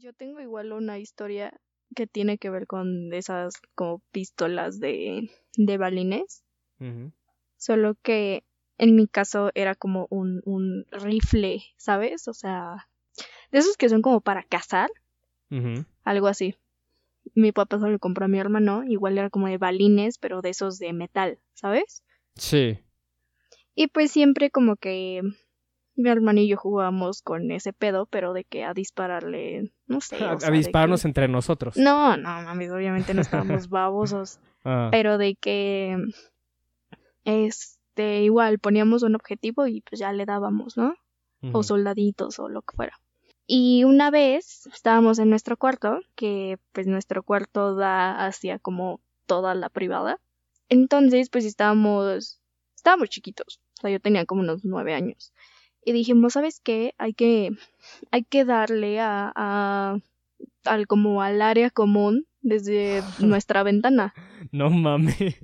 Yo tengo igual una historia que tiene que ver con esas como pistolas de, de balines. Solo que en mi caso era como un, un rifle, ¿sabes? O sea, de esos que son como para cazar, algo así. Mi papá se lo compró a mi hermano, igual era como de balines, pero de esos de metal, ¿sabes? Sí. Y pues siempre como que mi hermano y yo jugábamos con ese pedo, pero de que a dispararle, no sé. A, o sea, a de dispararnos que- entre nosotros. No, no, mames, obviamente no estábamos babosos, Ah, pero de que este igual poníamos un objetivo y pues ya le dábamos, ¿no? o soldaditos o lo que fuera. Y una vez estábamos en nuestro cuarto, que pues nuestro cuarto da hacia como toda la privada. Entonces pues estábamos, estábamos chiquitos, o sea yo tenía como unos nueve años. Y dijimos, ¿sabes qué? Hay que, hay que darle a, a, al como al área común desde nuestra ventana. No mames.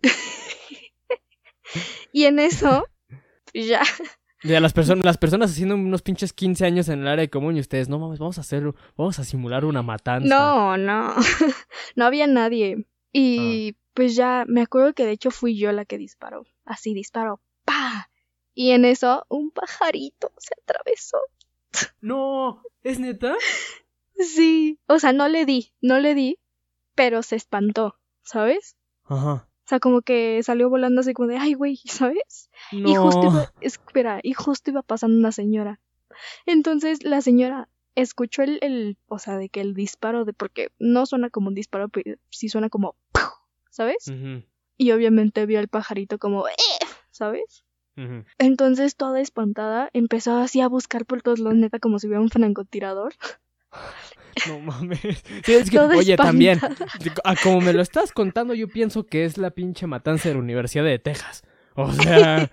Y en eso, pues ya, Ya las personas, las personas haciendo unos pinches 15 años en el área común y ustedes, no mames, vamos a hacer, vamos a simular una matanza. No, no, no había nadie. Y Ah. pues ya me acuerdo que de hecho fui yo la que disparó. Así disparó. Y en eso un pajarito se atravesó. No, ¿es neta? Sí. O sea, no le di, no le di, pero se espantó, ¿sabes? Ajá. O sea, como que salió volando así como de, ay, güey, ¿sabes? No. Y justo iba, espera, y justo iba pasando una señora. Entonces la señora escuchó el, el, o sea, de que el disparo de, porque no suena como un disparo, pero sí suena como. ¿sabes? Ujú, Y obviamente vio al pajarito como, ¡eh! Entonces toda espantada empezó así a buscar por todos lados, neta, como si hubiera un francotirador. No mames. Sí, es que, Toda oye, también, espantada. a como me lo estás contando, yo pienso que es la pinche matanza de la Universidad de Texas. O sea,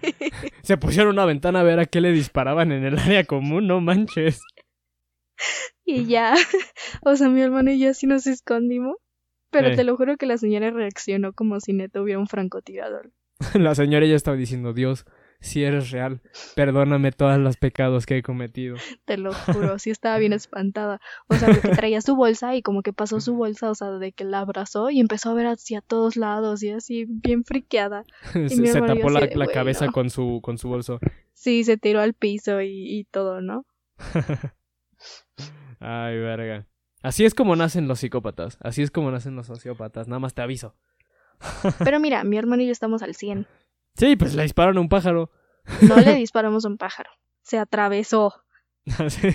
se pusieron una ventana a ver a qué le disparaban en el área común, no manches. Y ya, o sea, mi hermano y yo así nos escondimos. Pero Eh. te lo juro que la señora reaccionó como si neta hubiera un francotirador. La señora ya estaba diciendo, Dios, si eres real, perdóname todos los pecados que he cometido. Te lo juro, sí estaba bien espantada. O sea, porque traía su bolsa y como que pasó su bolsa, o sea, de que la abrazó y empezó a ver hacia todos lados y así bien friqueada. Se, tapó la, así de, la "Güey, cabeza no". con su, con su bolso. Sí, se tiró al piso y, y todo, ¿no? Ay, verga. Así es como nacen los psicópatas. Así es como nacen los sociópatas. Nada más te aviso. Pero mira, mi hermano y yo estamos al 100. Sí, pues le disparan a un pájaro. No le disparamos a un pájaro. Se atravesó. sí,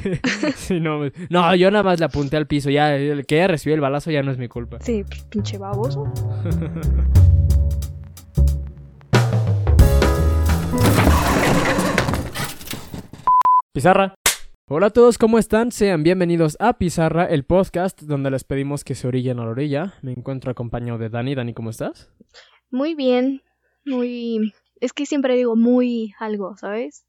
sí, no, no, yo nada más le apunté al piso. Ya, el que ella recibió el balazo ya no es mi culpa. Sí, pues, pinche baboso. Pizarra. Hola a todos, ¿cómo están? Sean bienvenidos a Pizarra, el podcast donde les pedimos que se orillen a la orilla. Me encuentro acompañado de Dani. Dani, ¿cómo estás? Muy bien. Muy. Es que siempre digo muy algo, ¿sabes?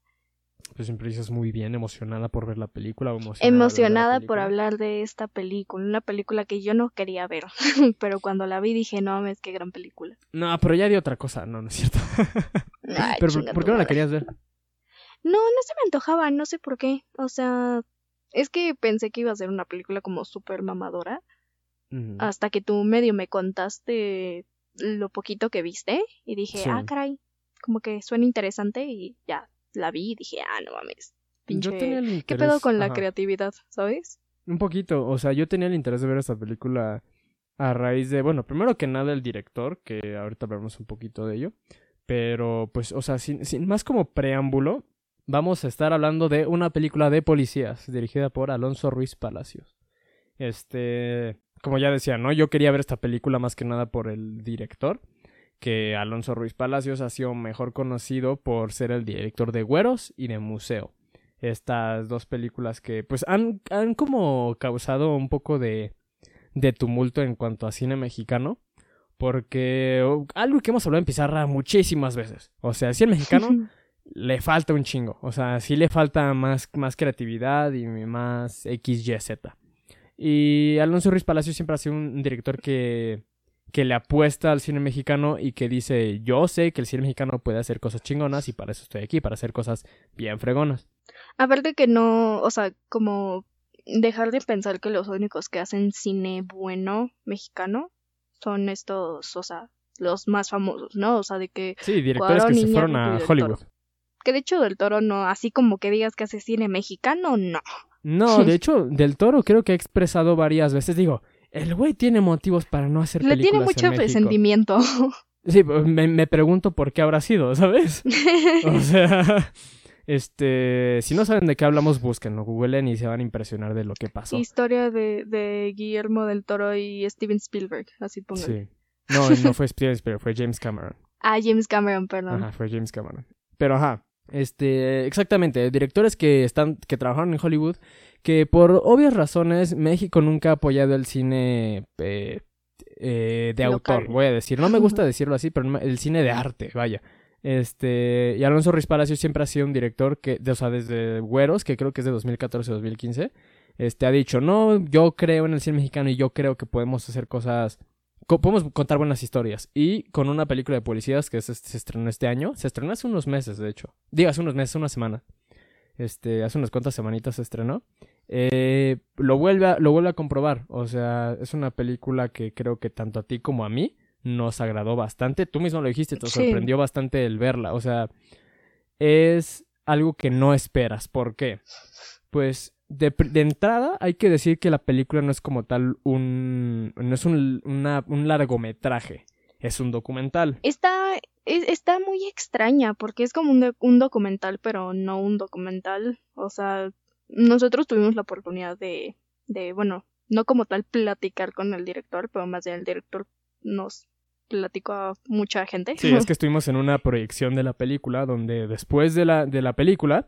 Pues siempre dices muy bien, emocionada por ver la película. o Emocionada, de Emocionada por hablar de esta película. Una película que yo no quería ver. Pero cuando la vi dije, no mames, qué gran película. No, pero ya di otra cosa. No, no es cierto. Ay, pero, ¿por qué no la querías ver? No, no se me antojaba, no sé por qué. O sea, es que pensé que iba a ser una película como súper mamadora. Hasta que tú medio me contaste lo poquito que viste. Y dije, Sí. ah, caray, como que suena interesante. Y ya la vi y dije, ah, no mames. Pinche... Yo tenía el ¿Qué pedo con la creatividad, sabes? Un poquito, o sea, yo tenía el interés de ver esta película a raíz de, bueno, primero que nada el director, que ahorita hablamos un poquito de ello, pero pues, o sea, sin, sin más como preámbulo, vamos a estar hablando de una película de policías dirigida por Alonso Ruiz Palacios. Este, como ya decía, ¿no? Yo quería ver esta película más que nada por el director, que Alonso Ruiz Palacios ha sido mejor conocido por ser el director de Güeros y de Museo estas dos películas que pues han, han como causado un poco de, de tumulto en cuanto a cine mexicano. Porque oh, algo que hemos hablado en Pizarra muchísimas veces. O sea, si el mexicano le falta un chingo. O sea, sí le falta más, más creatividad y más XYZ. Y Alonso Ruiz Palacio siempre ha sido un director que, que le apuesta al cine mexicano y que dice, yo sé que el cine mexicano puede hacer cosas chingonas y para eso estoy aquí, para hacer cosas bien fregonas. Aparte que no, o sea, como dejar de pensar que los únicos que hacen cine bueno mexicano son estos, o sea, los más famosos, ¿no? O sea, de que... Sí, directores que se fueron a Hollywood. Que de hecho del Toro no, así como que digas que hace cine mexicano, no. No, de hecho, del Toro creo que ha expresado varias veces, digo, el güey tiene motivos para no hacer películas Le tiene mucho resentimiento. Sí, me, me pregunto por qué habrá sido, ¿sabes? o sea... Este, si no saben de qué hablamos, búsquenlo, googleen y se van a impresionar de lo que pasó. Historia de, de Guillermo del Toro y Steven Spielberg, así pongan. Sí. No, no fue Steven Spielberg, fue James Cameron. Ah, James Cameron, perdón. Ajá, fue James Cameron. Pero ajá, este, exactamente, directores que están, que trabajaron en Hollywood, que por obvias razones México nunca ha apoyado el cine eh, eh, de autor, voy a decir. No me gusta decirlo así, pero el cine de arte, vaya. Este, y Alonso Ruiz Palacio siempre ha sido un director que, de, o sea, desde Güeros, que creo que es de 2014-2015, este, ha dicho, no, yo creo en el cine mexicano y yo creo que podemos hacer cosas, podemos contar buenas historias. Y con una película de policías que se, estrenó este año, se estrenó hace unos meses, de hecho. Digo, hace unos meses, una semana. Este, hace unas cuantas semanitas se estrenó. Eh, lo, vuelve a, lo vuelve a comprobar. O sea, es una película que creo que tanto a ti como a mí nos agradó bastante. Tú mismo lo dijiste, te sorprendió bastante el verla. O sea, es algo que no esperas. ¿Por qué? Pues de, entrada hay que decir que la película no es como tal un... no es un, un largometraje, es un documental. Está, está muy extraña porque es como un, un documental, pero no un documental. O sea, nosotros tuvimos la oportunidad de, de, bueno, no como tal platicar con el director, pero más bien el director nos platicó a mucha gente. Sí, es que estuvimos en una proyección de la película donde después de la, de la película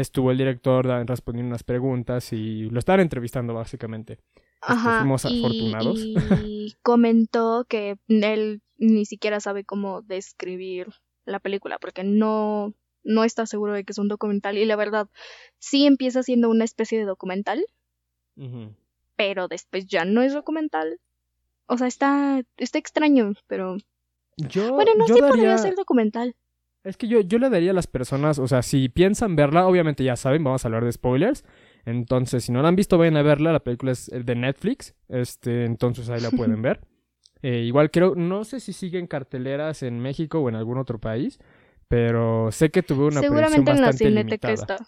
estuvo el director respondiendo unas preguntas y lo estaban entrevistando básicamente. Ajá, fuimos afortunados. Y comentó que él ni siquiera sabe cómo describir la película porque no, no está seguro de que es un documental y la verdad sí empieza siendo una especie de documental, pero después ya no es documental o sea, está, está extraño, pero... Yo, bueno, no, sé podría ser documental. Es que yo, yo le daría a las personas, o sea, si piensan verla, obviamente ya saben, vamos a hablar de spoilers. Entonces, si no la han visto, vayan a verla. La película es de Netflix. Este, entonces ahí la pueden ver. Eh, igual creo, no sé si siguen carteleras en México o en algún otro país, pero sé que tuve una Seguramente en la Cineteca está.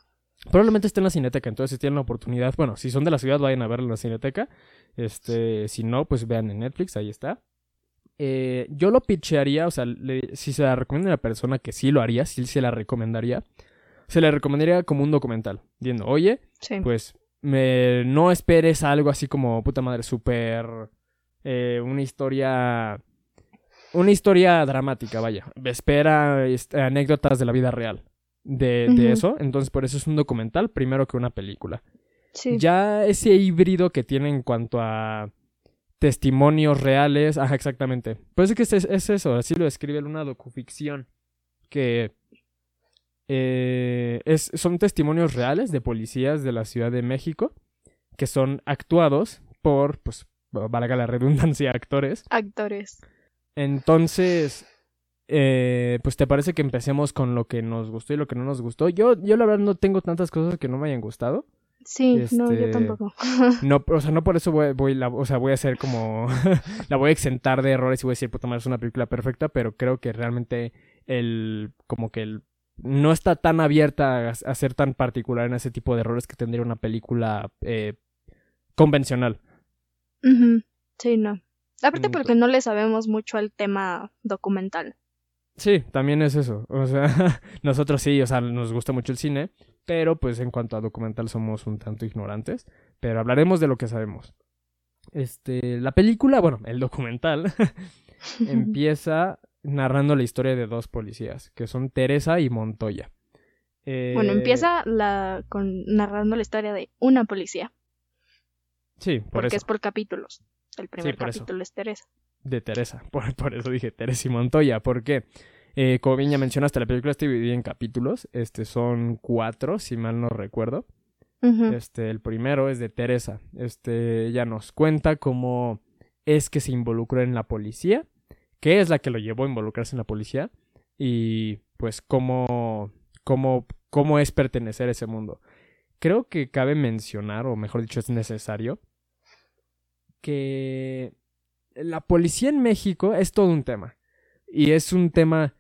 Probablemente esté en la Cineteca, entonces si tienen la oportunidad, bueno, si son de la ciudad, vayan a verla en la Cineteca. Este, si no, pues vean en Netflix, ahí está. Eh, yo lo pitchearía, o sea, si se la recomienda a una persona que sí lo haría, sí se la recomendaría, se le recomendaría como un documental, diciendo, oye, pues me, no esperes algo así como, puta madre, súper, eh, una historia, una historia dramática, vaya, espera anécdotas de la vida real de, de eso, entonces por eso es un documental primero que una película. Ya ese híbrido que tiene en cuanto a testimonios reales, ajá, exactamente. Pues es que es, eso, así lo describe una docuficción, que eh, es, son testimonios reales de policías de la Ciudad de México, que son actuados por, pues, valga la redundancia, actores. Actores. Entonces, eh, pues te parece que empecemos con lo que nos gustó y lo que no nos gustó. Yo, yo la verdad no tengo tantas cosas que no me hayan gustado. Sí, no, yo este, tampoco. no, o sea, no por eso voy, voy la, o sea, voy a hacer como, la voy a exentar de errores y voy a decir, puta madre, es una película perfecta, pero creo que realmente el, como que el, no está tan abierta a, ser tan particular en ese tipo de errores que tendría una película eh, convencional. Sí, no. Aparte mm, porque no le sabemos mucho al tema documental. Sí, también es eso. O sea, nosotros sí, o sea, nos gusta mucho el cine, pero pues en cuanto a documental somos un tanto ignorantes, pero hablaremos de lo que sabemos. Este, la película, bueno, el documental empieza narrando la historia de dos policías, que son Teresa y Montoya. Bueno, eh, empieza la con narrando la historia de una policía. Sí, por porque es por capítulos. El primer capítulo es Teresa de Teresa. Por, eso dije Teresa y Montoya. porque eh, como bien ya mencionaste, la película está dividida en capítulos. Este son cuatro, si mal no recuerdo. Este, el primero es de Teresa. Este, ella nos cuenta cómo es que se involucró en la policía, qué es la que lo llevó a involucrarse en la policía y pues cómo, cómo, cómo es pertenecer a ese mundo. creo que cabe mencionar, o mejor dicho, es necesario, que la policía en México es todo un tema. Y es un tema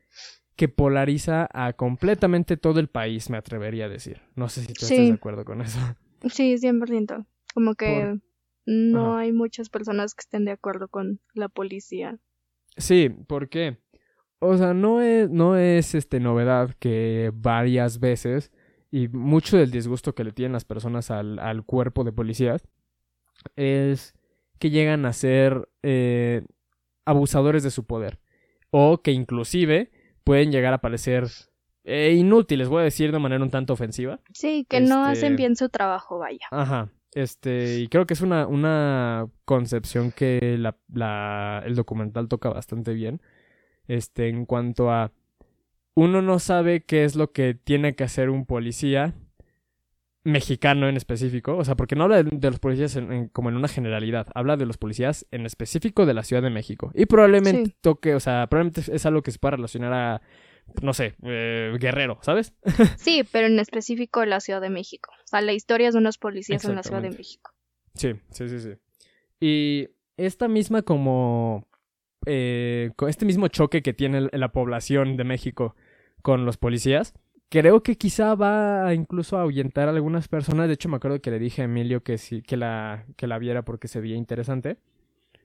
que polariza a completamente todo el país, me atrevería a decir. No sé si tú estás de acuerdo con eso. Sí, 100%. Como que no hay muchas personas que estén de acuerdo con la policía. Sí, ¿por qué? O sea, no es, no es este, novedad que varias veces y mucho del disgusto que le tienen las personas al, al cuerpo de policías es que llegan a ser eh, abusadores de su poder o que inclusive pueden llegar a parecer eh, inútiles, voy a decir de manera un tanto ofensiva. Sí, que no hacen este, bien su trabajo, vaya. Ajá. Este, y creo que es una, una concepción que la, la, el documental toca bastante bien. Este, en cuanto a uno no sabe qué es lo que tiene que hacer un policía mexicano en específico, o sea, porque no habla de, los policías como en una generalidad, habla de los policías en específico de la Ciudad de México. Y probablemente toque, o sea, probablemente es algo que se pueda relacionar a, no sé, eh, Guerrero, ¿sabes? sí, pero en específico la Ciudad de México. O sea, la historia es de unos policías en la Ciudad de México. Sí, sí, sí, sí. Y esta misma como... Eh, con este mismo choque que tiene la población de México con los policías, creo que quizá va incluso a ahuyentar a algunas personas. De hecho, me acuerdo que le dije a Emilio que sí, que la, que la viera porque se veía interesante.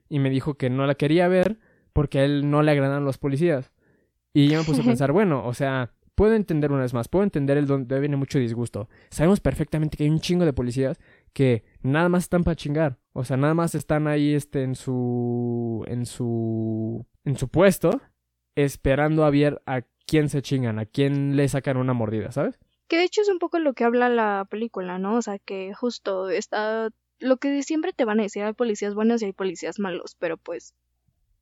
Y me dijo que no la quería ver porque a él no le agradan los policías. Y yo me puse a pensar, bueno, o sea, puedo entender una vez más, puedo entender el donde viene mucho disgusto. Sabemos perfectamente que hay un chingo de policías que nada más están para chingar. O sea, nada más están ahí este en su en su en su puesto esperando a ver a quién se chingan, a quién le sacan una mordida, ¿sabes? Que de hecho es un poco lo que habla la película, ¿no? O sea, que justo está lo que siempre te van a decir, hay policías buenos y hay policías malos, pero pues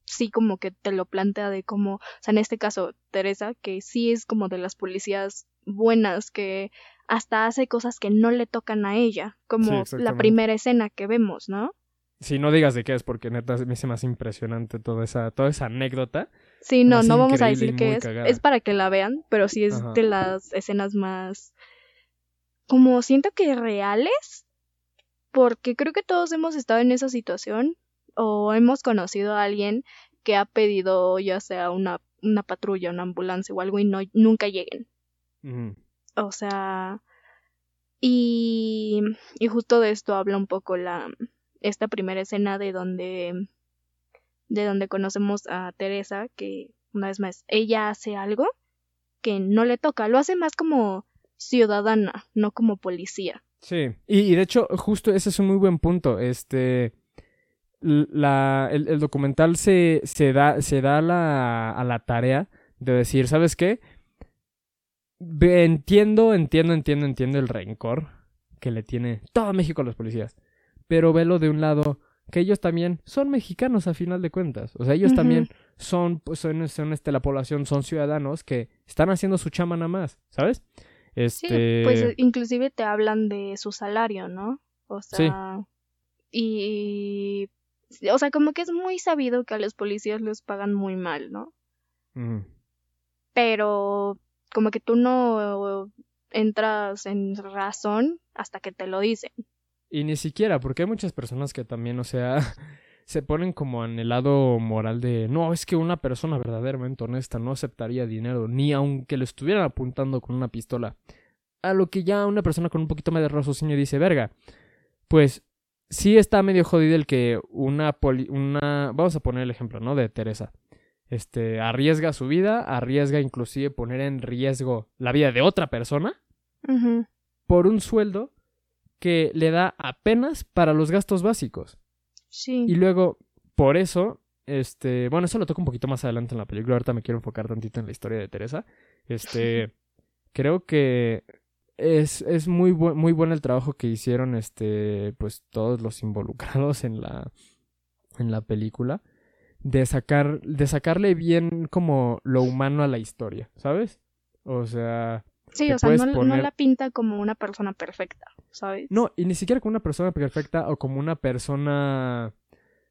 sí como que te lo plantea de como, o sea, en este caso Teresa, que sí es como de las policías buenas, que hasta hace cosas que no le tocan a ella, como la primera escena que vemos, ¿no? Sí, no digas de qué es, porque neta me hace más impresionante toda esa, toda esa anécdota. Sí, no, no vamos a decir qué es. Es para que la vean, pero sí es de las escenas más. como siento que reales. Porque creo que todos hemos estado en esa situación. O hemos conocido a alguien que ha pedido ya sea una, una patrulla, una ambulancia o algo y no, nunca lleguen. O sea. Y, y justo de esto habla un poco la, esta primera escena de donde de donde conocemos a Teresa que una vez más ella hace algo que no le toca, lo hace más como ciudadana, no como policía. Sí, y, de hecho justo ese es un muy buen punto, este la, el, documental se, se da, se da la, a la tarea de decir, ¿sabes qué? Entiendo, entiendo, entiendo, entiendo el rencor que le tiene todo México a los policías pero velo de un lado que ellos también son mexicanos a final de cuentas. O sea, ellos también son, pues, son, son este, la población, son ciudadanos que están haciendo su chama nada más, ¿sabes? Este... Sí, pues inclusive te hablan de su salario, ¿no? O sea, y, o sea, como que es muy sabido que a los policías les pagan muy mal, ¿no? Pero como que tú no entras en razón hasta que te lo dicen. Y ni siquiera, porque hay muchas personas que también, o sea, se ponen como en el lado moral de, no, es que una persona verdaderamente honesta no aceptaría dinero, ni aunque le estuvieran apuntando con una pistola. A lo que ya una persona con un poquito más de raciocinio dice, verga, pues sí está medio jodido el que una poli una vamos a poner el ejemplo, ¿no? De Teresa. Este, arriesga su vida, arriesga inclusive poner en riesgo la vida de otra persona por un sueldo que le da apenas para los gastos básicos. Sí. Y luego, por eso, este, bueno, eso lo toco un poquito más adelante en la película, ahorita me quiero enfocar tantito en la historia de Teresa. Este, creo que es, es muy, muy bueno el trabajo que hicieron, este, pues todos los involucrados en la, en la película. De sacar, de sacarle bien como lo humano a la historia, ¿sabes? O sea, Sí, o sea, no, la pinta como una persona perfecta, ¿sabes? No, y ni siquiera como una persona perfecta o como una persona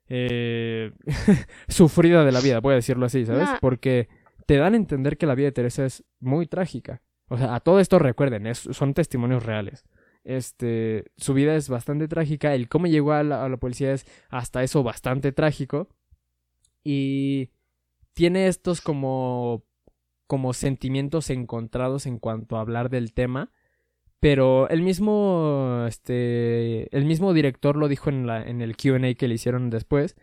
eh, sufrida de la vida, voy a decirlo así, ¿sabes? Porque te dan a entender que la vida de Teresa es muy trágica. O sea, a todo esto recuerden, son testimonios reales. este, su vida es bastante trágica, el cómo llegó a la, a la policía es hasta eso bastante trágico. Y tiene estos como como sentimientos encontrados en cuanto a hablar del tema, pero el mismo este el mismo director lo dijo en la en el Q&A que le hicieron después,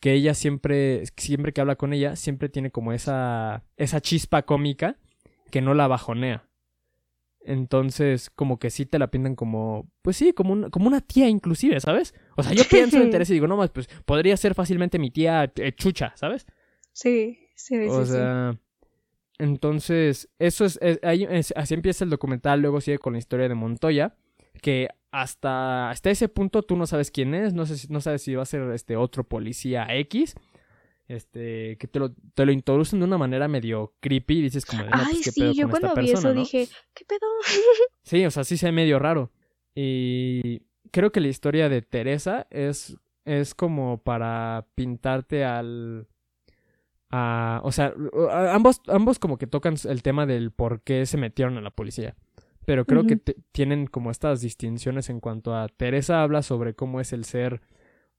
que ella siempre siempre que habla con ella siempre tiene como esa esa chispa cómica que no la bajonea. Entonces, como que sí te la pintan como, pues sí, como, un, como una tía inclusive, ¿sabes? O sea, yo pienso en Teresa y digo, no más, pues podría ser fácilmente mi tía eh, Chucha, ¿sabes? Sí, sí, sí. O sea, entonces, eso es, ahí, así empieza el documental, luego sigue con la historia de Montoya, que hasta, hasta ese punto tú no sabes quién es, no, sé, no sabes si va a ser este otro policía X, este, que te lo, te lo introducen de una manera medio creepy, dices como, no, pues, Ay, sí, yo cuando vi eso dije, ¿qué pedo? sí, o sea, sí se ve medio raro. Y creo que la historia de Teresa es, es como para pintarte al... A, o sea, ambos, ambos como que tocan el tema del por qué se metieron a la policía. Pero creo que tienen como estas distinciones en cuanto a Teresa habla sobre cómo es el ser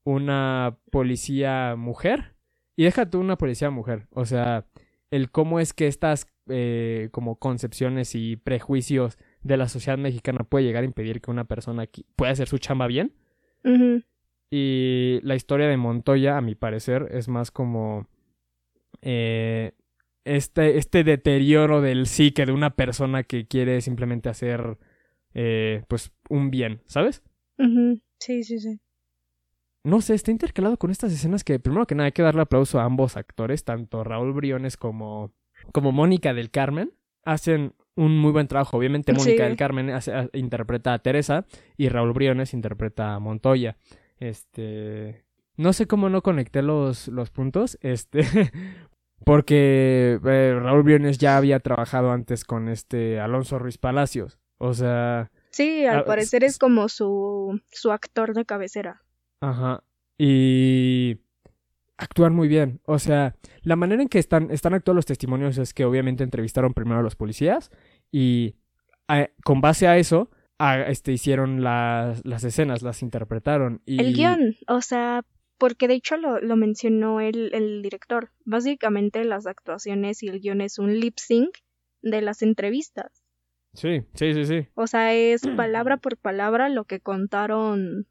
una policía mujer y déjate una policía mujer. O sea, el cómo es que estas eh, como concepciones y prejuicios de la sociedad mexicana puede llegar a impedir que una persona pueda hacer su chamba bien. Y la historia de Montoya, a mi parecer, es más como eh, este, este deterioro del psique de una persona que quiere simplemente hacer eh, pues un bien, ¿sabes? Sí, sí, sí no sé, está intercalado con estas escenas que, primero que nada, hay que darle aplauso a ambos actores, tanto Raúl Briones como, como Mónica del Carmen. Hacen un muy buen trabajo. Obviamente, Mónica del Carmen interpreta a Teresa y Raúl Briones interpreta a Montoya. Este. No sé cómo no conecté los, los puntos. Este. porque eh, Raúl Briones ya había trabajado antes con este Alonso Ruiz Palacios. O sea. Sí, al parecer es como su, su actor de cabecera. Ajá. Y actúan muy bien. O sea, la manera en que están, están actuando los testimonios es que obviamente entrevistaron primero a los policías y con base a eso este, hicieron las, las escenas, las interpretaron. Y... El guion, o sea, porque de hecho lo, lo mencionó el, el, director. Básicamente las actuaciones y el guion es un lip sync de las entrevistas. Sí, sí, sí, sí. O sea, es palabra por palabra lo que contaron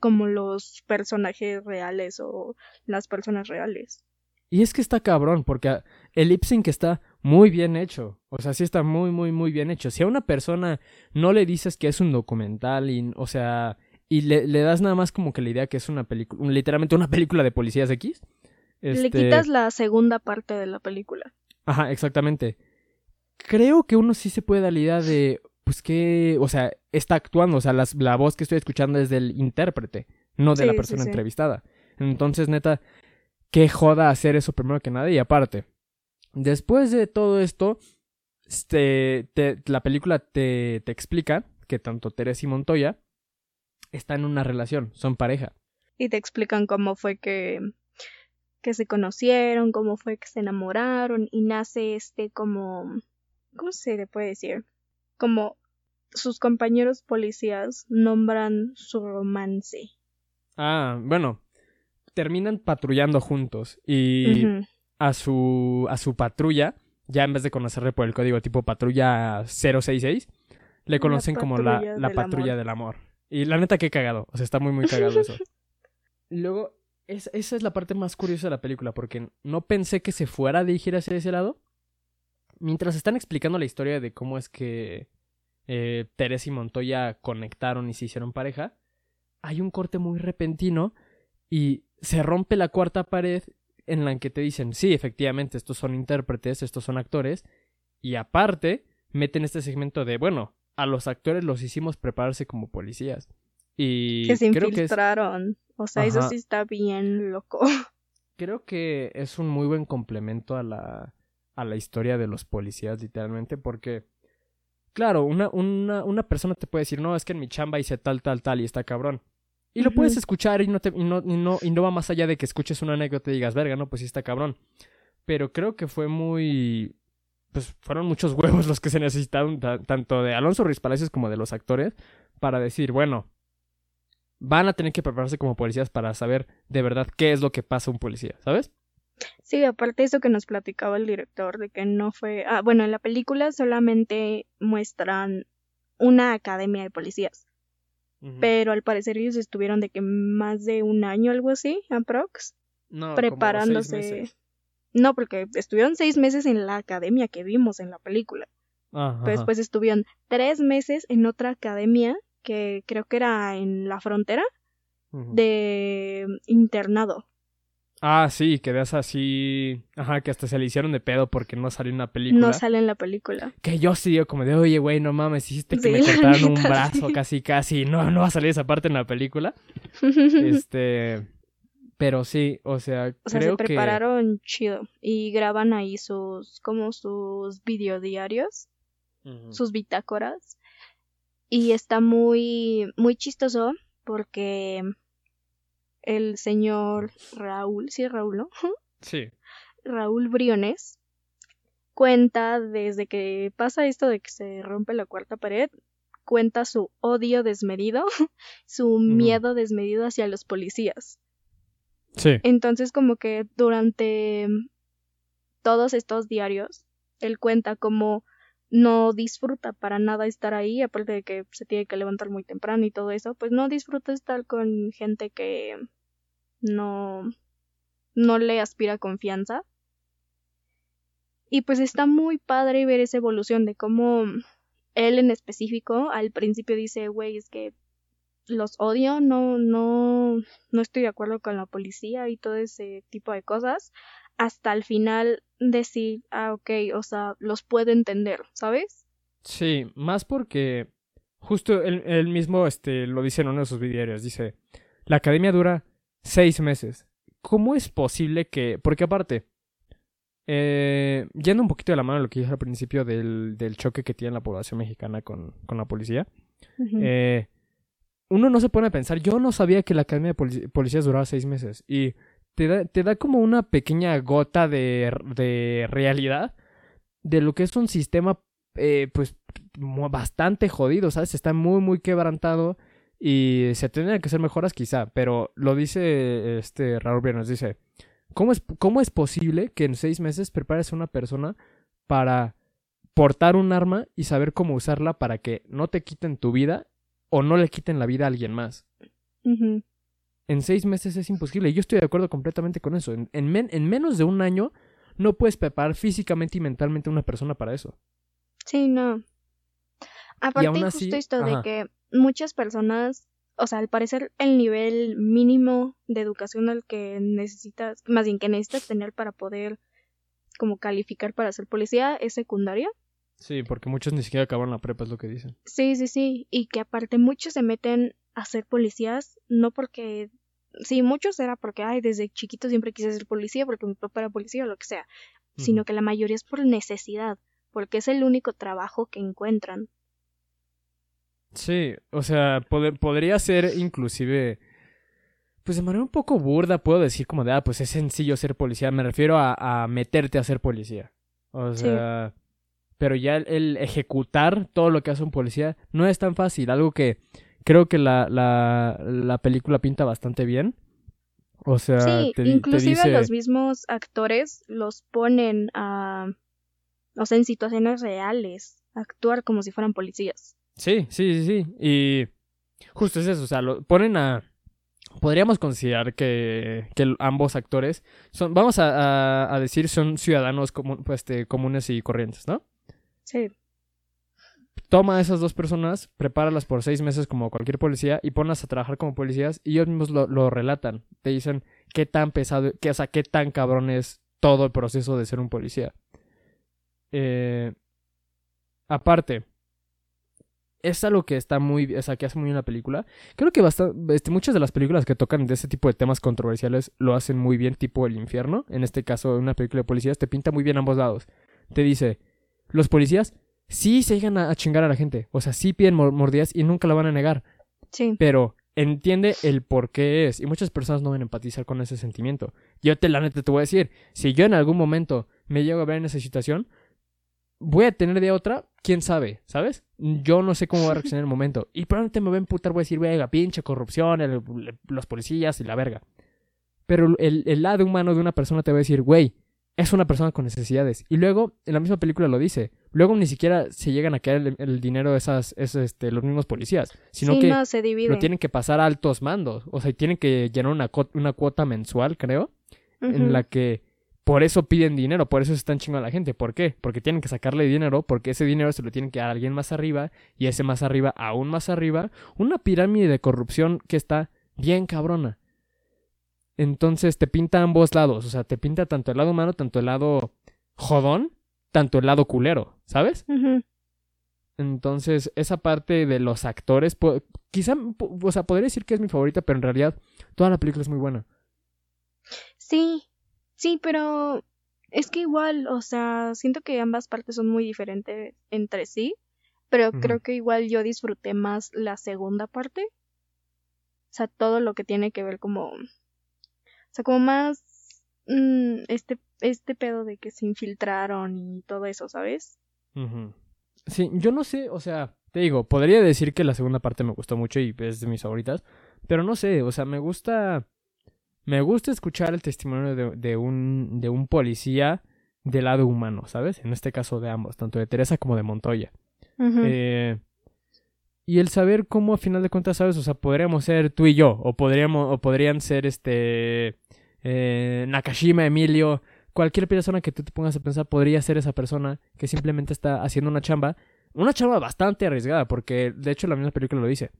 como los personajes reales o las personas reales. Y es que está cabrón, porque el lip sync está muy bien hecho. O sea, sí está muy, muy, muy bien hecho. Si a una persona no le dices que es un documental, y, o sea, y le, das nada más como que la idea que es una película, literalmente una película de policías X. Le este quitas la segunda parte de la película. Ajá, exactamente. Creo que uno sí se puede dar la idea de, pues que, o sea, está actuando, o sea, la voz que estoy escuchando es del intérprete, no de la persona entrevistada. Entonces, neta, qué joda hacer eso primero que nada y aparte, después de todo esto, este, la película te, te explica que tanto Teresa y Montoya están en una relación, son pareja. Y te explican cómo fue que, que se conocieron, cómo fue que se enamoraron y nace este como, ¿cómo se le puede decir? como sus compañeros policías nombran su romance. Ah, bueno, terminan patrullando juntos y a su a su patrulla, ya en vez de conocerle por el código tipo patrulla 066, le conocen como la, la patrulla del amor. Y la neta que cagado, o sea, está muy muy cagado eso. Luego, esa es la parte más curiosa de la película, porque no pensé que se fuera a dirigir hacia ese lado, mientras están explicando la historia de cómo es que eh, Teresa y Montoya conectaron y se hicieron pareja, hay un corte muy repentino y se rompe la cuarta pared en la que te dicen, sí, efectivamente, estos son intérpretes, estos son actores, y aparte meten este segmento de, bueno, a los actores los hicimos prepararse como policías. Y que se infiltraron. O sea, eso sí está bien loco. Creo que es un muy buen complemento a la a la historia de los policías, literalmente, porque, claro, una, una, una persona te puede decir, no, es que en mi chamba hice tal, tal, tal, y está cabrón. Y lo puedes escuchar y no, te, y, no, y, no, y no va más allá de que escuches una anécdota y digas, verga, no, pues sí está cabrón. Pero creo que fue muy... Pues fueron muchos huevos los que se necesitaron, tanto de Alonso Ruiz Palacios como de los actores, para decir, bueno, van a tener que prepararse como policías para saber de verdad qué es lo que pasa a un policía, ¿sabes? Sí, aparte de eso que nos platicaba el director, de que no fue... Ah, bueno, en la película solamente muestran una academia de policías, pero al parecer ellos estuvieron de que más de un año, algo así, aprox, no, preparándose. No, porque estuvieron seis meses en la academia que vimos en la película. Ajá. Pero después estuvieron tres meses en otra academia que creo que era en la frontera de internado. Ah, sí, que veas así. Ajá, que hasta se le hicieron de pedo porque no salió una película. No sale en la película. Que yo sí digo como de, oye, güey, no mames, hiciste que Sí, me la cortaran un neta, brazo sí. casi, casi. No, no va a salir esa parte en la película. Este. Pero sí, o sea, O sea, creo se prepararon chido y graban ahí sus, como sus videodiarios, sus bitácoras. Y está muy, muy chistoso porque el señor Raúl, sí, Raúl, ¿no? Sí. Raúl Briones cuenta desde que pasa esto de que se rompe la cuarta pared, cuenta su odio desmedido, su miedo desmedido hacia los policías. Entonces como que durante todos estos diarios, él cuenta cómo no disfruta para nada estar ahí, aparte de que se tiene que levantar muy temprano y todo eso, pues no disfruta estar con gente que no, no le aspira confianza. Y pues está muy padre ver esa evolución de cómo él en específico al principio dice, güey, es que los odio, no, no, no estoy de acuerdo con la policía y todo ese tipo de cosas, hasta el final decir, ah, ok, o sea, los puedo entender, ¿sabes? Sí, más porque justo él, él mismo este, lo dice en uno de sus videos. Dice, la academia dura seis meses. ¿Cómo es posible que...? Porque aparte, eh, yendo un poquito de la mano de lo que dije al principio del, del choque que tiene la población mexicana con, con la policía, eh, uno no se pone a pensar, yo no sabía que la academia de polic- policías duraba seis meses. Y te da, te da como una pequeña gota de, de realidad de lo que es un sistema, eh, pues, bastante jodido, ¿sabes? Está muy, muy quebrantado y se tendrían que hacer mejoras quizá, pero lo dice este Raúl Briones, dice, ¿cómo es, ¿cómo es posible que en seis meses prepares a una persona para portar un arma y saber cómo usarla para que no te quiten tu vida o no le quiten la vida a alguien más? En seis meses es imposible. Y yo estoy de acuerdo completamente con eso. En, en men- en menos de un año no puedes preparar físicamente y mentalmente a una persona para eso. Sí, no. Aparte, justo así- esto de que muchas personas, o sea, al parecer el nivel mínimo de educación al que necesitas, más bien que necesitas tener para poder como calificar para ser policía es secundaria. Sí, porque muchos ni siquiera acaban la prepa, es lo que dicen. Sí, sí, sí. Y que aparte muchos se meten a ser policías, no porque... Sí, muchos era porque, ay, desde chiquito siempre quise ser policía porque mi papá era policía o lo que sea. Sino que la mayoría es por necesidad, porque es el único trabajo que encuentran. Sí, o sea, podría ser inclusive, pues de manera un poco burda, puedo decir como de, ah, pues es sencillo ser policía. Me refiero a, a meterte a ser policía. O Sí. Pero ya el, el ejecutar todo lo que hace un policía no es tan fácil. Algo que creo que la, la, la película pinta bastante bien. O sea, Sí, te, di- te inclusive dice... los mismos actores los ponen a, o sea, en situaciones reales, actuar como si fueran policías. Sí, sí, sí, sí. Y justo es eso, o sea, lo ponen a... Podríamos considerar que, que ambos actores son, vamos a, a- a decir, son ciudadanos comu- pues, este, comunes y corrientes, ¿no? Sí, Toma a esas dos personas, prepáralas por seis meses como cualquier policía y ponlas a trabajar como policías y ellos mismos lo, relatan. Te dicen qué tan pesado, qué, o sea, qué tan cabrón es todo el proceso de ser un policía. Eh, aparte, es algo que está muy, o sea, que hace muy bien la película. Creo que basta- este, muchas de las películas que tocan de ese tipo de temas controversiales lo hacen muy bien, tipo El Infierno. En este caso, una película de policías te pinta muy bien ambos lados. Te dice, los policías sí se llegan a, a chingar a la gente. O sea, sí piden mor- mordidas y nunca la van a negar. sí, Pero entiende el por qué es. Y muchas personas no van a empatizar con ese sentimiento. Yo te la neta te voy a decir, si yo en algún momento me llego a ver en esa situación, voy a tener de otra, quién sabe, ¿sabes? Yo no sé cómo va a reaccionar el momento. Y probablemente me voy a emputar, voy a decir, venga, pinche corrupción, el- los policías y la verga. Pero el, el lado humano de una persona te va a decir, güey, es una persona con necesidades. Y luego, en la misma película lo dice. Luego ni siquiera se llegan a caer el, el dinero de esas, esos, este, los mismos policías. Sino sí, que no, se divide. lo tienen que pasar a altos mandos. O sea, tienen que llenar una, una cuota mensual, creo en la que por eso piden dinero, por eso se están chingando a la gente. ¿Por qué? Porque tienen que sacarle dinero, porque ese dinero se lo tienen que dar a alguien más arriba, y ese más arriba, aún más arriba, una pirámide de corrupción que está bien cabrona. Entonces te pinta ambos lados, o sea, te pinta tanto el lado humano, tanto el lado jodón, tanto el lado culero, ¿sabes? Entonces, esa parte de los actores, quizá, o sea, podría decir que es mi favorita, pero en realidad toda la película es muy buena. Sí, sí, pero es que igual, o sea, siento que ambas partes son muy diferentes entre sí, pero creo que igual yo disfruté más la segunda parte. O sea, todo lo que tiene que ver como, sea, como más mm, este este pedo de que se infiltraron y todo eso, ¿sabes? Sí, yo no sé, o sea, te digo, podría decir que la segunda parte me gustó mucho y es de mis favoritas, pero no sé, o sea, me gusta, me gusta escuchar el testimonio de, de un, de un policía del lado humano, ¿sabes? En este caso de ambos, tanto de Teresa como de Montoya. Eh, y el saber cómo a final de cuentas, ¿sabes? O sea, podríamos ser tú y yo, o podríamos, o podrían ser este eh, Nakashima, Emilio, cualquier persona que tú te pongas a pensar podría ser esa persona que simplemente está haciendo una chamba, una chamba bastante arriesgada, porque de hecho la misma película lo dice.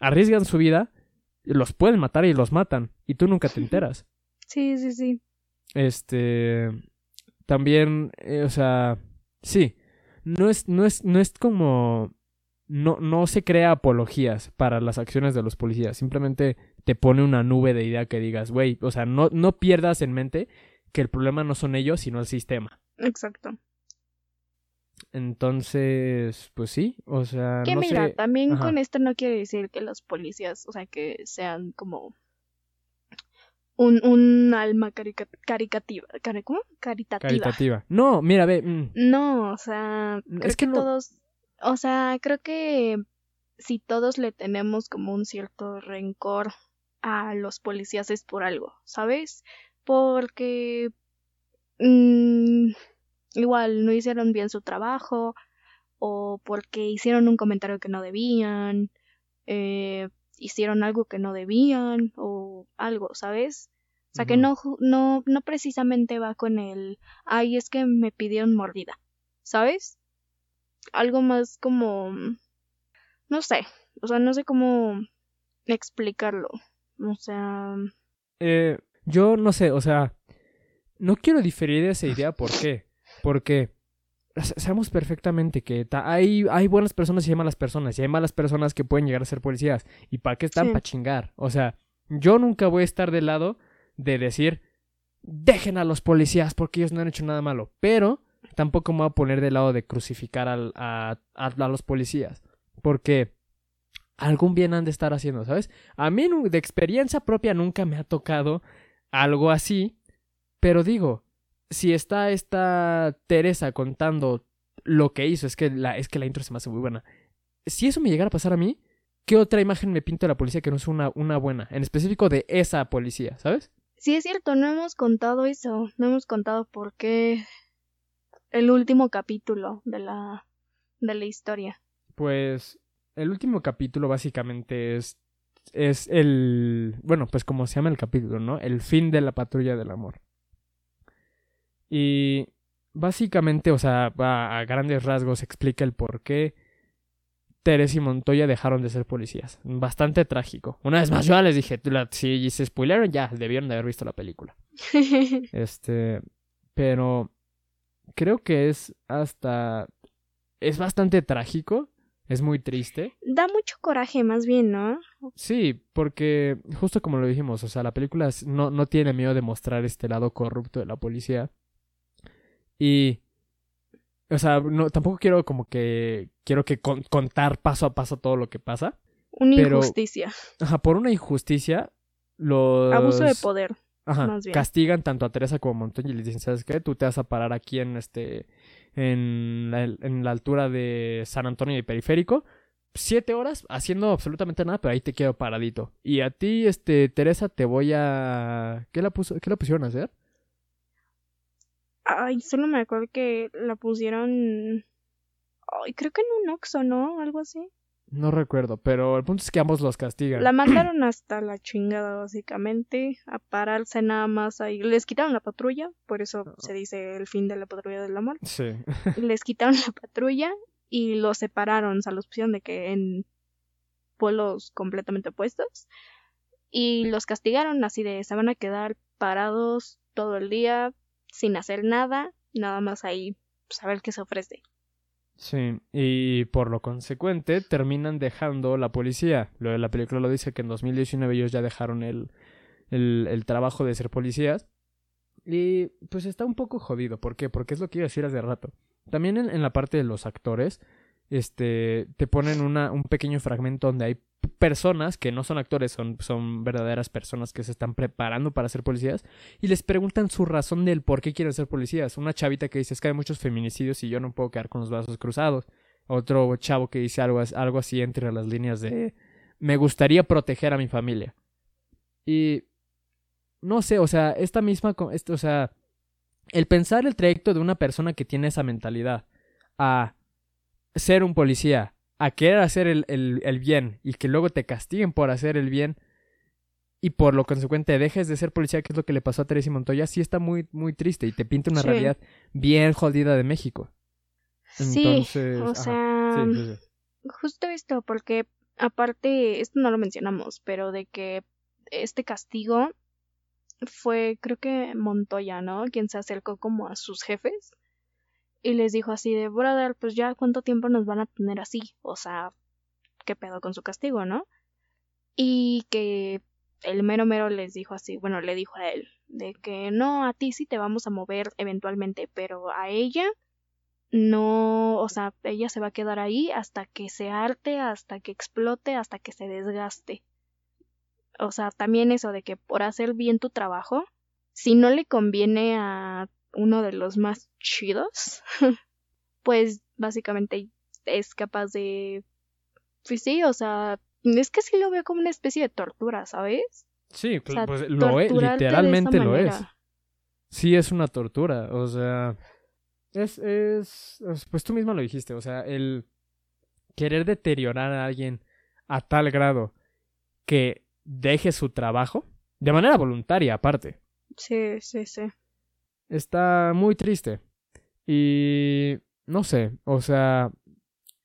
Arriesgan su vida, los pueden matar y los matan, y tú nunca te enteras. Sí, sí, sí. Este. También, eh, o sea. Sí. No es, no es, no es como. No, no se crea apologías para las acciones de los policías. Simplemente te pone una nube de idea que digas, güey, o sea, no, no pierdas en mente que el problema no son ellos, sino el sistema. Exacto. Entonces, pues sí, o sea, Que no mira, sé. también Ajá. con esto no quiere decir que los policías, o sea, que sean como un, un alma carica- caricativa, cari- ¿cómo? Caritativa. Caritativa. No, mira, ve. mm, No, o sea, Es creo que que, no- todos, o sea, creo que si todos le tenemos como un cierto rencor a los policías es por algo, ¿sabes? Porque mm, igual no hicieron bien su trabajo o porque hicieron un comentario que no debían, eh, hicieron algo que no debían o algo, ¿sabes? O sea, que no, no, no precisamente va con el, ay, es que me pidieron mordida, ¿sabes? Algo más como, no sé, o sea, no sé cómo explicarlo. O sea, Eh, yo no sé, o sea, no quiero diferir de esa idea, ¿por qué? Porque sa- sabemos perfectamente que hay, hay buenas personas y hay malas personas, y hay malas personas que pueden llegar a ser policías. ¿Y para qué están? Sí. Para chingar. O sea, yo nunca voy a estar del lado de decir, dejen a los policías porque ellos no han hecho nada malo. Pero tampoco me voy a poner del lado de crucificar a, a- a los policías. Porque algún bien han de estar haciendo, ¿sabes? A mí de experiencia propia nunca me ha tocado algo así, pero digo, si está esta Teresa contando lo que hizo, es que la, es que la intro se me hace muy buena. Si eso me llegara a pasar a mí, ¿qué otra imagen me pinta de la policía que no es una, una buena? En específico de esa policía, ¿sabes? sí es cierto, no hemos contado eso, no hemos contado por qué el último capítulo de la, de la historia. Pues el último capítulo básicamente es es el bueno, pues como se llama el capítulo, ¿no? El fin de la patrulla del amor. Y básicamente, o sea, a, a grandes rasgos explica el por qué Teres y Montoya dejaron de ser policías. Bastante trágico. Una vez más, yo ya les dije, la- si se spoilearon ya, debieron de haber visto la película. Este, pero creo que es hasta es bastante trágico, es muy triste. da mucho coraje más bien, ¿no? Sí, porque justo como lo dijimos, o sea, la película no, no tiene miedo de mostrar este lado corrupto de la policía. Y, o sea, no, tampoco quiero como que, quiero que con- contar paso a paso todo lo que pasa. Una Pero- injusticia, Ajá, por una injusticia, los... abuso de poder. Ajá, más bien. castigan tanto a Teresa como a Montoya y les dicen, ¿sabes qué? Tú te vas a parar aquí en este, en la, en la altura de San Antonio y Periférico, siete horas haciendo absolutamente nada, pero ahí te quedo paradito. Y a ti, este, Teresa, te voy a... ¿Qué la, puso, qué la pusieron a hacer? Ay, solo me acuerdo que la pusieron. Ay, creo que en un Oxxo, ¿no? Algo así. No recuerdo, pero el punto es que ambos los castigan. La mandaron hasta la chingada, básicamente, a pararse nada más ahí. Les quitaron la patrulla, por eso se dice el fin de la patrulla del amor. Sí. Les quitaron la patrulla y los separaron, o sea, los pusieron de que en pueblos completamente opuestos. Y los castigaron así de, se van a quedar parados todo el día, sin hacer nada, nada más ahí, pues a ver qué se ofrece. Sí, y por lo consecuente terminan dejando la policía. Lo de la película lo dice que en 2019 ellos ya dejaron el, el, el trabajo de ser policías. Y pues está un poco jodido. ¿Por qué? Porque es lo que iba a decir hace rato. También en, en la parte de los actores, este, te ponen una, un pequeño fragmento donde hay personas que no son actores, son, son verdaderas personas que se están preparando para ser policías y les preguntan su razón del por qué quieren ser policías. Una chavita que dice es que hay muchos feminicidios y yo no puedo quedar con los brazos cruzados. Otro chavo que dice algo, algo así entre las líneas de me gustaría proteger a mi familia. Y no sé, o sea, esta misma, esto, o sea, el pensar el trayecto de una persona que tiene esa mentalidad a ser un policía, a querer hacer el, el, el, bien y que luego te castiguen por hacer el bien y por lo consecuente dejes de ser policía, que es lo que le pasó a Teresa Montoya, sí está muy, muy triste y te pinta una Sí. realidad bien jodida de México. Sí, Entonces, o ajá, sea, sí, sí, sí. justo esto, porque aparte, esto no lo mencionamos, pero de que este castigo fue, creo que Montoya, ¿no? Quien se acercó como a sus jefes y les dijo así de, brother, pues ya cuánto tiempo nos van a tener así, o sea, qué pedo con su castigo, ¿no? Y que el mero mero les dijo así, bueno, le dijo a él, de que no, a ti sí te vamos a mover eventualmente, pero a ella no, o sea, ella se va a quedar ahí hasta que se arte, hasta que explote, hasta que se desgaste. O sea, también eso de que por hacer bien tu trabajo, si no le conviene a uno de los más chidos, pues básicamente es capaz de... Pues sí, o sea, es que sí lo veo como una especie de tortura, ¿sabes? Sí, O sea, pues lo es, literalmente lo es. Sí, es una tortura, o sea, es, es, es- pues tú misma lo dijiste, o sea, el querer deteriorar a alguien a tal grado que deje su trabajo, de manera voluntaria aparte, Sí, sí, sí. Está muy triste. Y no sé, o sea,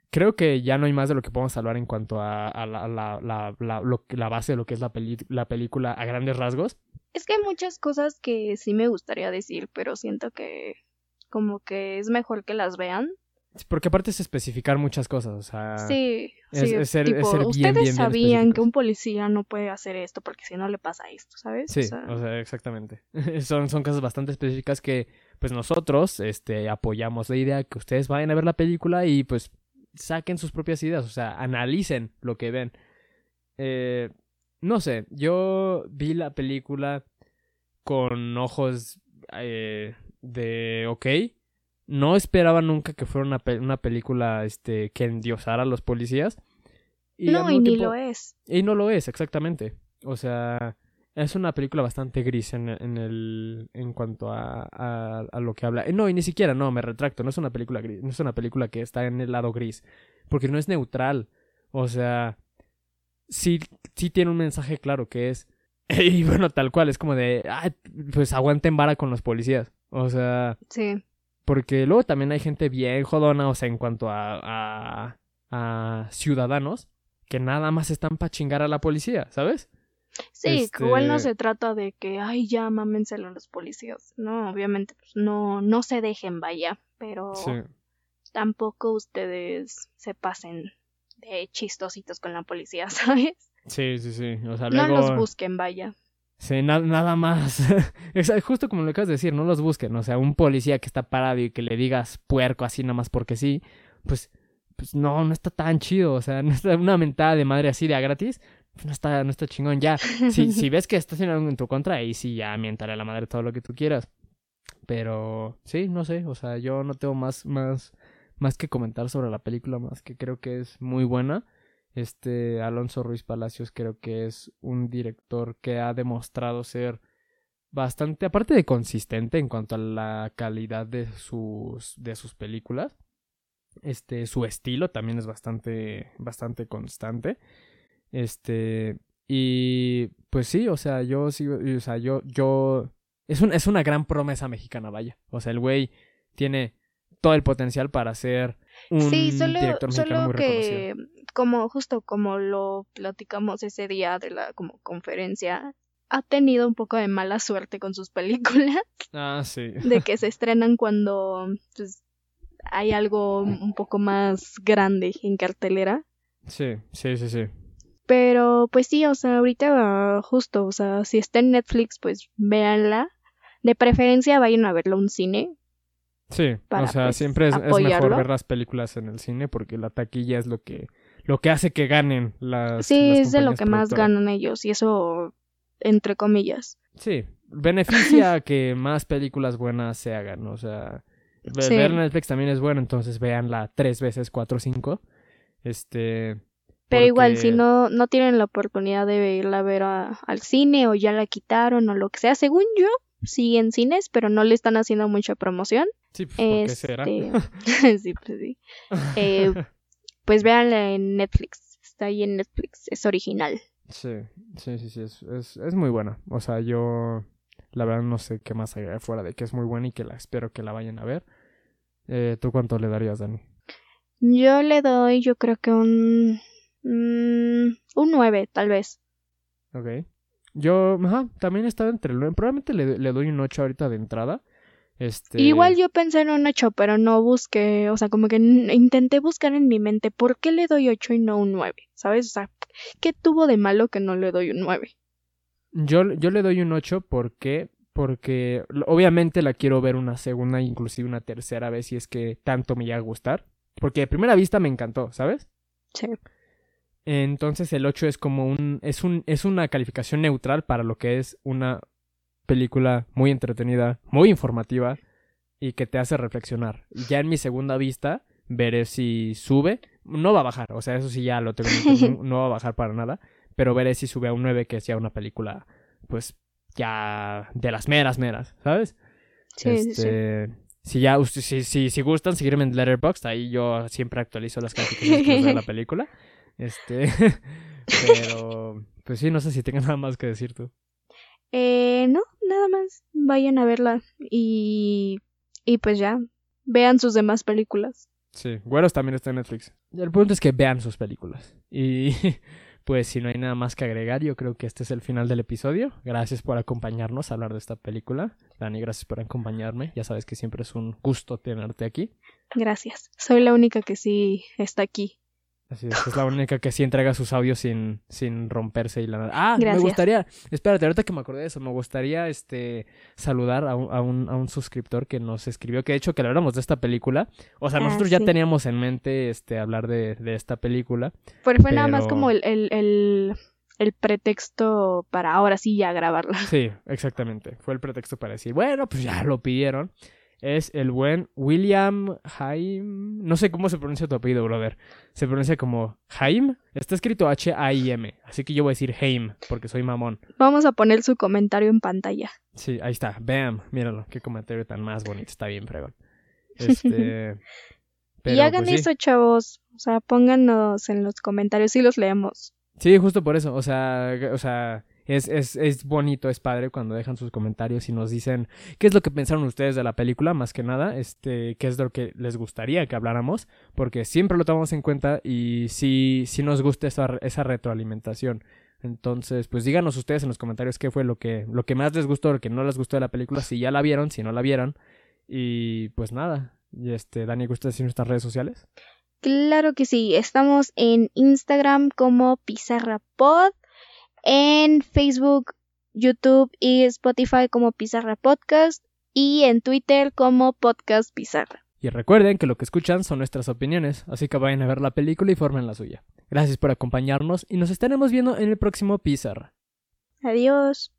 creo que ya no hay más de lo que podemos hablar en cuanto a, la, la, la, la, la base de lo que es la, peli- la película a grandes rasgos. Es que hay muchas cosas que sí me gustaría decir, pero siento que como que es mejor que las vean. Porque aparte es especificar muchas cosas, o sea... Sí, es- sí, es ser- es tipo, ser bien, ustedes bien, bien sabían que un policía no puede hacer esto porque si no le pasa esto, ¿sabes? Sí, O sea, o sea, exactamente. son, son cosas bastante específicas que, pues nosotros, este, apoyamos la idea que ustedes vayan a ver la película y, pues, saquen sus propias ideas, o sea, analicen lo que ven. Eh, no sé, yo vi la película con ojos eh, de, ok, no esperaba nunca que fuera una, pe- una película, este, que endiosara a los policías. al no, y ni lo es. y no lo es, exactamente. O sea, es una película bastante gris en, en el en cuanto a, a, a lo que habla. No, y ni siquiera, no, me retracto, no es una película gris, no es una película que está en el lado gris, porque no es neutral. O sea, sí, sí tiene un mensaje claro que es, y bueno, tal cual, es como de, "Ay, pues aguanten vara con los policías. O sea, Sí, porque luego también hay gente bien jodona, o sea, en cuanto a, a, a ciudadanos, que nada más están para chingar a la policía, ¿sabes? sí, igual no Este- se trata de que, ay, ya mámenselo a los policías. No, obviamente, pues no, no se dejen, vaya, pero Sí. tampoco ustedes se pasen de chistositos con la policía, ¿sabes? Sí, sí, sí. O sea, No los busquen, vaya. Sí, na- nada más. Exa- Justo como lo acabas de decir, no los busquen. O sea, un policía que está parado y que le digas puerco así nada más porque sí, pues, pues no, no está tan chido. O sea, no está una mentada de madre así de a gratis. no está, no está chingón. Ya, si, si ves que está haciendo algo en tu contra, ahí sí ya mientaré a la madre todo lo que tú quieras. Pero sí, no sé, o sea, yo no tengo más, más, más que comentar sobre la película, más que creo que es muy buena. Este Alonso Ruiz Palacios creo que es un director que ha demostrado ser bastante, aparte de consistente en cuanto a la calidad de sus, de sus películas. Este, su estilo también es bastante, bastante constante. Este, y pues sí, o sea, yo sigo, o sea, yo, yo, es, un, es una gran promesa mexicana, vaya. O sea, el güey tiene todo el potencial para ser un sí, solo, director mexicano solo muy que reconocido. Como justo como lo platicamos ese día de la como conferencia ha tenido un poco de mala suerte con sus películas. Ah, sí. de que se estrenan cuando pues, hay algo un poco más grande en cartelera. Sí, sí, sí, sí. pero pues sí o sea ahorita justo o sea si está en Netflix pues véanla. De preferencia vayan a verla a un cine. Sí, Para, o sea, pues, siempre es, es mejor ver las películas en el cine porque la taquilla es lo que lo que hace que ganen las sí las es de lo que más ganan ellos y eso entre comillas Sí, beneficia a que más películas buenas se hagan, o sea, Sí. ver Netflix también es bueno, entonces véanla tres veces, cuatro o cinco. Este, Pero igual, si no, no tienen la oportunidad de irla a ver a- al cine o ya la quitaron o lo que sea, según yo, sigue en cines, pero no le están haciendo mucha promoción. Sí, pues, ¿por qué será? Este, sí, pues sí. Eh, pues véanla en Netflix. Está ahí en Netflix. Es original. Sí, sí, sí, sí, es, es, es muy buena. O sea, yo la verdad no sé qué más agregar fuera de que es muy buena y que la espero que la vayan a ver. Eh, ¿Tú cuánto le darías, Dani? Yo le doy, yo creo que un. mm, un 9, tal vez. Ok. Yo, ajá, también estaba entre el nueve. Probablemente le, le doy un 8 ahorita de entrada. Este... Igual yo pensé en un 8, pero no busqué, o sea, como que intenté buscar en mi mente por qué le doy 8 y no un 9, ¿sabes? O sea, ¿qué tuvo de malo que no le doy un 9? Yo, yo le doy un 8 porque, porque obviamente la quiero ver una segunda, inclusive una tercera vez si es que tanto me llega a gustar. Porque de primera vista me encantó, ¿sabes? Sí. Entonces el 8 es como un es un es una calificación neutral para lo que es una película muy entretenida, muy informativa y que te hace reflexionar. Ya en mi segunda vista veré si sube, no va a bajar, o sea, eso sí ya lo tengo no, no va a bajar para nada, pero veré si sube a un 9 que es ya una película pues ya de las meras meras, ¿sabes? Sí, sí, sí. Este, Si ya, si, si, si gustan seguirme en Letterboxd, ahí yo siempre actualizo las calificaciones a la película. Este, pero, pues sí, no sé si tengan nada más que decir tú. Eh, no, nada más. Vayan a verla y, y pues ya, vean sus demás películas. Sí, Güeros también está en Netflix. Y el punto es que vean sus películas. Y pues si no hay nada más que agregar, yo creo que este es el final del episodio. Gracias por acompañarnos a hablar de esta película. Dani, gracias por acompañarme. Ya sabes que siempre es un gusto tenerte aquí. Gracias. Soy la única que sí está aquí. Así es, es la única que sí entrega sus audios sin, sin romperse y la nada. Ah, me Gracias. gustaría, espérate, ahorita que me acordé de eso, me gustaría este saludar a un, a un, a un suscriptor que nos escribió, que de hecho que le hablamos de esta película. O sea, Ah, nosotros ya teníamos en mente este hablar de, de esta película. Pero fue nada más como el, el, el, el pretexto para ahora sí ya grabarla. Sí, exactamente. Fue el pretexto para decir, bueno, pues ya lo pidieron. Es el buen William Haim. No sé cómo se pronuncia tu apellido, brother. Se pronuncia como Haim. Está escrito H-A-I-M. Así que yo voy a decir Haim, porque soy mamón. Vamos a poner su comentario en pantalla. Sí, ahí está. Bam. Míralo. Qué comentario tan más bonito. Está bien, fregón. Este. y hagan pues, sí. eso, chavos. O sea, pónganos en los comentarios y los leemos. Sí, justo por eso. O sea, o sea, es, es, es bonito, es padre cuando dejan sus comentarios y nos dicen qué es lo que pensaron ustedes de la película, más que nada, este, qué es lo que les gustaría que habláramos, porque siempre lo tomamos en cuenta y sí, sí nos gusta esa, esa retroalimentación. Entonces, pues díganos ustedes en los comentarios qué fue lo que, lo que más les gustó, lo que no les gustó de la película, si ya la vieron, si no la vieron. Y pues nada. Y este, Dani, ¿gusta decir nuestras redes sociales? Claro que sí. Estamos en Instagram como Pizarra Pod, en Facebook, YouTube y Spotify como Pizarra Podcast y en Twitter como Podcast Pizarra. Y recuerden que lo que escuchan son nuestras opiniones, así que vayan a ver la película y formen la suya. Gracias por acompañarnos y nos estaremos viendo en el próximo Pizarra. Adiós.